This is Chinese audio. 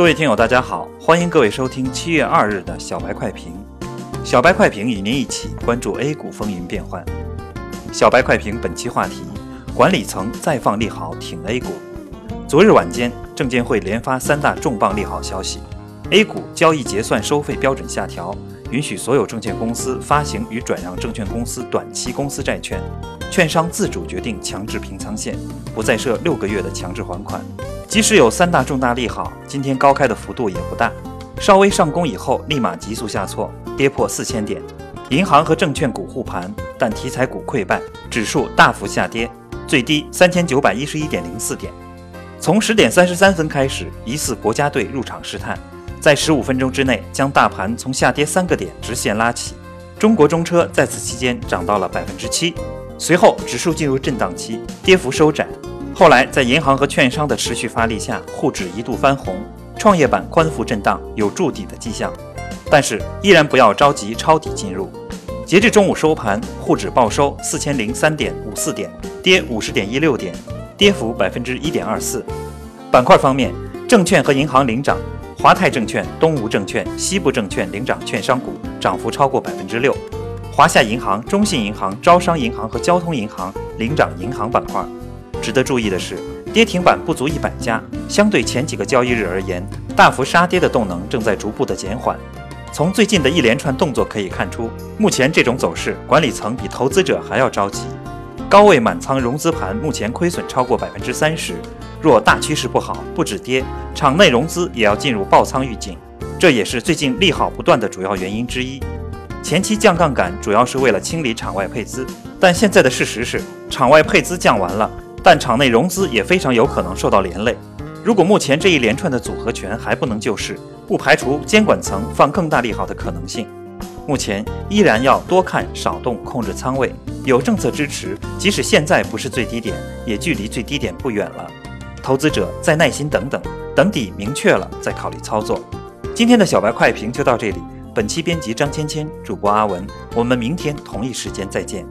各位听友，大家好，欢迎各位收听七月二日的小白快评。小白快评与您一起关注 A 股风云变幻。小白快评本期话题：管理层再放利好挺 A 股。昨日晚间，证监会连发三大重磅利好消息：A 股交易结算收费标准下调，允许所有证券公司发行与转让证券公司短期公司债券，券商自主决定强制平仓线，不再设六个月的强制还款。即使有三大重大利好，今天高开的幅度也不大，稍微上攻以后立马急速下挫，跌破四千点。银行和证券股护盘，但题材股溃败，指数大幅下跌，最低三千九百一十一点零四点。从十点三十三分开始，疑似国家队入场试探，在十五分钟之内将大盘从下跌三个点直线拉起。中国中车在此期间涨到了百分之七，随后指数进入震荡期，跌幅收窄。后来，在银行和券商的持续发力下，沪指一度翻红，创业板宽幅震荡，有筑底的迹象。但是，依然不要着急抄底进入。截至中午收盘，沪指报收四千零三点五四点，跌五十点一六点，跌幅百分之一点二四。板块方面，证券和银行领涨，华泰证券、东吴证券、西部证券领涨券商股，涨幅超过百分之六。华夏银行、中信银行、招商银行和交通银行领涨银行板块。值得注意的是，跌停板不足一百家，相对前几个交易日而言，大幅杀跌的动能正在逐步的减缓。从最近的一连串动作可以看出，目前这种走势，管理层比投资者还要着急。高位满仓融资盘目前亏损超过百分之三十，若大趋势不好，不止跌，场内融资也要进入爆仓预警，这也是最近利好不断的主要原因之一。前期降杠杆主要是为了清理场外配资，但现在的事实是，场外配资降完了。但场内融资也非常有可能受到连累。如果目前这一连串的组合拳还不能救市，不排除监管层放更大利好的可能性。目前依然要多看少动，控制仓位。有政策支持，即使现在不是最低点，也距离最低点不远了。投资者再耐心等等，等底明确了再考虑操作。今天的小白快评就到这里。本期编辑张芊芊，主播阿文。我们明天同一时间再见。